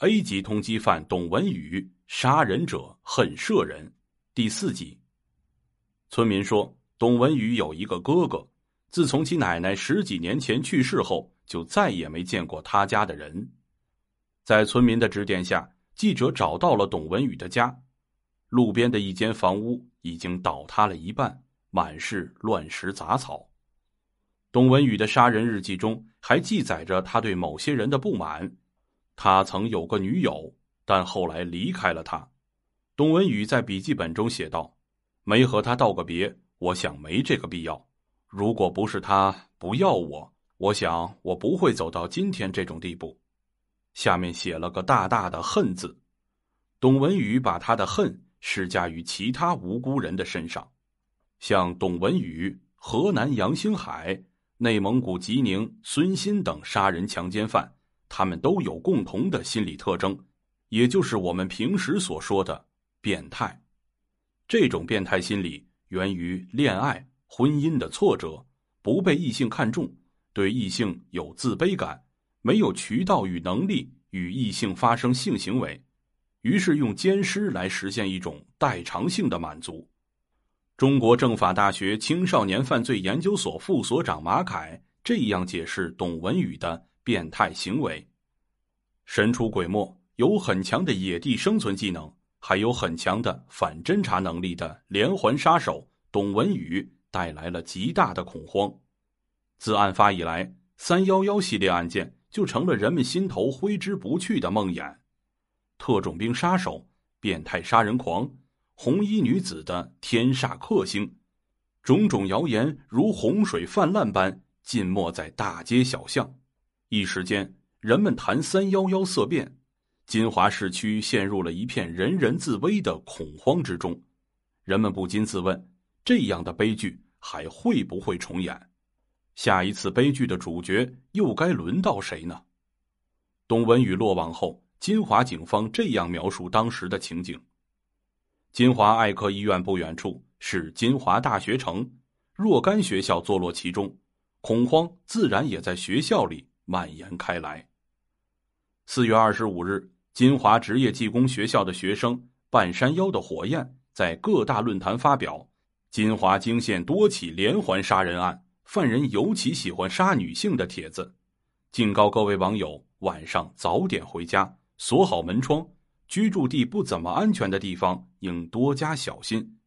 A 级通缉犯董文宇，杀人者恨舍人。第四集。村民说，董文宇有一个哥哥，自从其奶奶十几年前去世后，就再也没见过他家的人。在村民的指点下，记者找到了董文宇的家。路边的一间房屋已经倒塌了一半，满是乱石杂草。董文宇的杀人日记中还记载着他对某些人的不满。他曾有个女友，但后来离开了他。董文宇在笔记本中写道：“没和他道个别，我想没这个必要。如果不是他不要我，我想我不会走到今天这种地步。”下面写了个大大的“恨”字。董文宇把他的恨施加于其他无辜人的身上，像董文宇、河南杨兴海、内蒙古吉宁孙鑫等杀人强奸犯。他们都有共同的心理特征，也就是我们平时所说的变态。这种变态心理源于恋爱、婚姻的挫折，不被异性看重，对异性有自卑感，没有渠道与能力与异性发生性行为，于是用奸尸来实现一种代偿性的满足。中国政法大学青少年犯罪研究所副所长马凯这样解释董文宇的。变态行为，神出鬼没，有很强的野地生存技能，还有很强的反侦查能力的连环杀手董文宇带来了极大的恐慌。自案发以来，三幺幺系列案件就成了人们心头挥之不去的梦魇。特种兵杀手、变态杀人狂、红衣女子的天煞克星，种种谣言如洪水泛滥般浸没在大街小巷。一时间，人们谈“三幺幺”色变，金华市区陷入了一片人人自危的恐慌之中。人们不禁自问：这样的悲剧还会不会重演？下一次悲剧的主角又该轮到谁呢？董文宇落网后，金华警方这样描述当时的情景：金华爱科医院不远处是金华大学城，若干学校坐落其中，恐慌自然也在学校里。蔓延开来。四月二十五日，金华职业技工学校的学生半山腰的火焰在各大论坛发表：“金华惊现多起连环杀人案，犯人尤其喜欢杀女性的帖子，警告各位网友晚上早点回家，锁好门窗，居住地不怎么安全的地方应多加小心，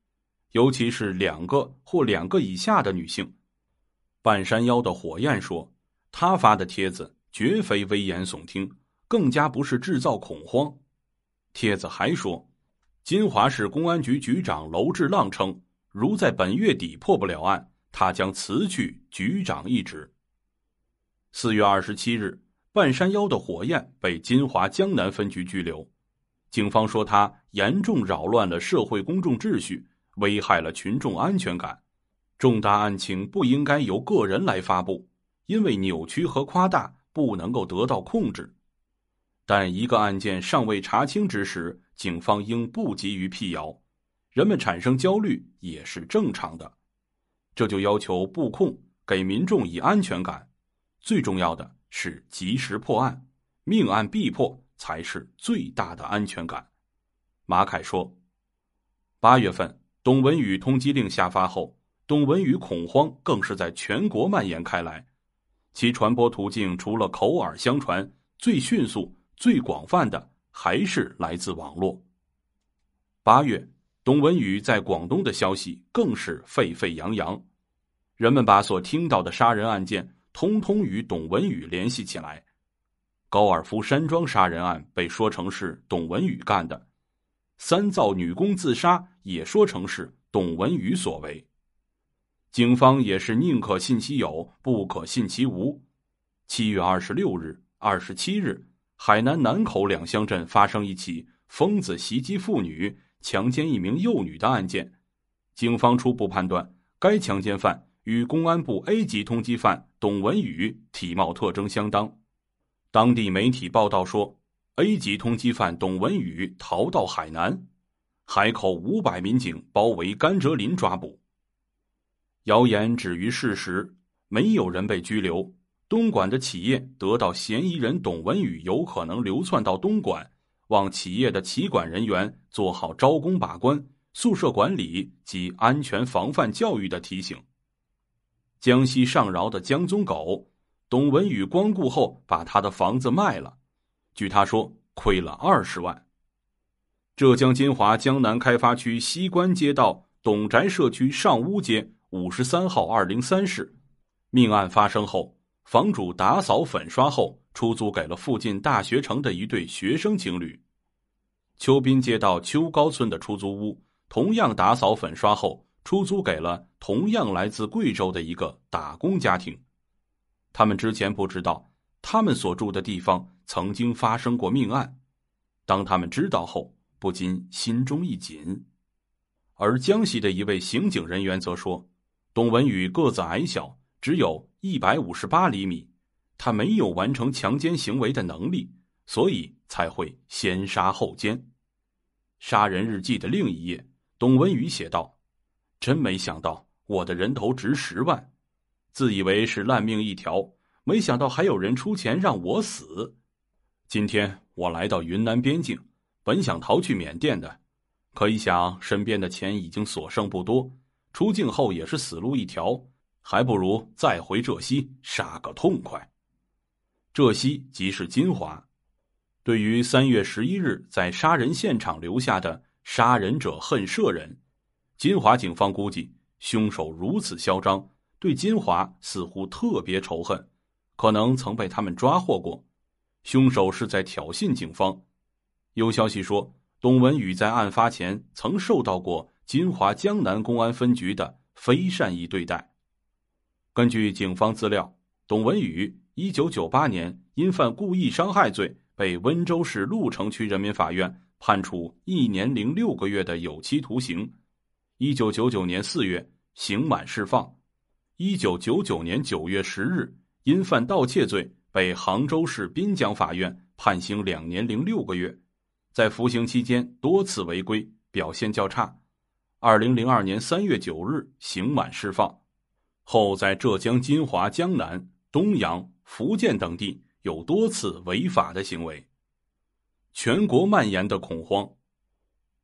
尤其是两个或两个以下的女性。”半山腰的火焰说。他发的帖子绝非危言耸听，更加不是制造恐慌。帖子还说，金华市公安局局长娄志浪称，如在本月底破不了案，他将辞去局长一职。四月二十七日，半山腰的火焰被金华江南分局拘留，警方说他严重扰乱了社会公众秩序，危害了群众安全感，重大案情不应该由个人来发布。因为扭曲和夸大不能够得到控制，但一个案件尚未查清之时，警方应不急于辟谣，人们产生焦虑也是正常的。这就要求布控给民众以安全感，最重要的是及时破案，命案必破才是最大的安全感。马凯说：“八月份，董文宇通缉令下发后，董文宇恐慌更是在全国蔓延开来。”其传播途径除了口耳相传，最迅速、最广泛的还是来自网络。八月，董文宇在广东的消息更是沸沸扬扬，人们把所听到的杀人案件通通与董文宇联系起来。高尔夫山庄杀人案被说成是董文宇干的，三灶女工自杀也说成是董文宇所为。警方也是宁可信其有，不可信其无。七月二十六日、二十七日，海南南口两乡镇发生一起疯子袭击妇女、强奸一名幼女的案件。警方初步判断，该强奸犯与公安部 A 级通缉犯董文宇体貌特征相当。当地媒体报道说，A 级通缉犯董文宇逃到海南，海口五百民警包围甘蔗林抓捕。谣言止于事实，没有人被拘留。东莞的企业得到嫌疑人董文宇有可能流窜到东莞，望企业的企管人员做好招工把关、宿舍管理及安全防范教育的提醒。江西上饶的江宗狗，董文宇光顾后把他的房子卖了，据他说亏了二十万。浙江金华江南开发区西关街道董宅社区上屋街五十三号二零三室，命案发生后，房主打扫粉刷后出租给了附近大学城的一对学生情侣。邱滨街道邱高村的出租屋同样打扫粉刷后。出租给了同样来自贵州的一个打工家庭，他们之前不知道他们所住的地方曾经发生过命案，当他们知道后，不禁心中一紧。而江西的一位刑警人员则说，董文宇个子矮小，只有一百五十八厘米，他没有完成强奸行为的能力，所以才会先杀后奸。杀人日记的另一页，董文宇写道。真没想到我的人头值十万，自以为是烂命一条，没想到还有人出钱让我死。今天我来到云南边境，本想逃去缅甸的，可一想身边的钱已经所剩不多，出境后也是死路一条，还不如再回浙西杀个痛快。浙西即是金华。对于三月十一日在杀人现场留下的“杀人者恨社人”。金华警方估计，凶手如此嚣张，对金华似乎特别仇恨，可能曾被他们抓获过。凶手是在挑衅警方。有消息说，董文宇在案发前曾受到过金华江南公安分局的非善意对待。根据警方资料，董文宇一九九八年因犯故意伤害罪，被温州市鹿城区人民法院判处一年零六个月的有期徒刑。一九九九年四月刑满释放，一九九九年九月十日因犯盗窃罪被杭州市滨江法院判刑两年零六个月，在服刑期间多次违规，表现较差。二零零二年三月九日刑满释放，后在浙江金华、江南、东阳、福建等地有多次违法的行为。全国蔓延的恐慌，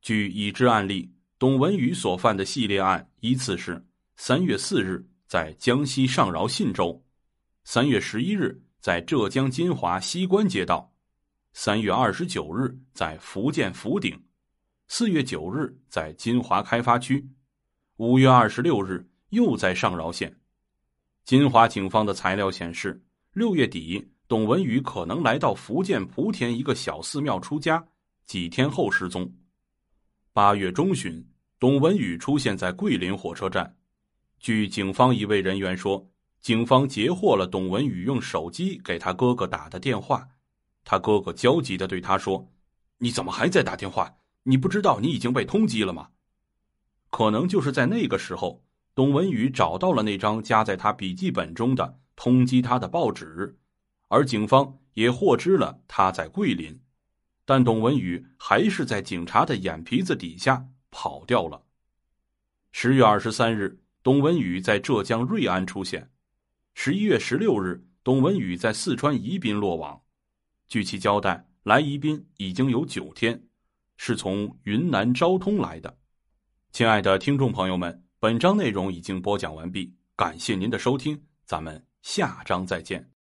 据已知案例。董文宇所犯的系列案依次是：三月四日在江西上饶信州，三月十一日在浙江金华西关街道，三月二十九日在福建福鼎，四月九日在金华开发区，五月二十六日又在上饶县。金华警方的材料显示，六月底董文宇可能来到福建莆田一个小寺庙出家，几天后失踪。八月中旬。董文宇出现在桂林火车站，据警方一位人员说，警方截获了董文宇用手机给他哥哥打的电话，他哥哥焦急的对他说：“你怎么还在打电话？你不知道你已经被通缉了吗？”可能就是在那个时候，董文宇找到了那张夹在他笔记本中的通缉他的报纸，而警方也获知了他在桂林，但董文宇还是在警察的眼皮子底下。跑掉了。十月二十三日，董文宇在浙江瑞安出现。十一月十六日，董文宇在四川宜宾落网。据其交代，来宜宾已经有九天，是从云南昭通来的。亲爱的听众朋友们，本章内容已经播讲完毕，感谢您的收听，咱们下章再见。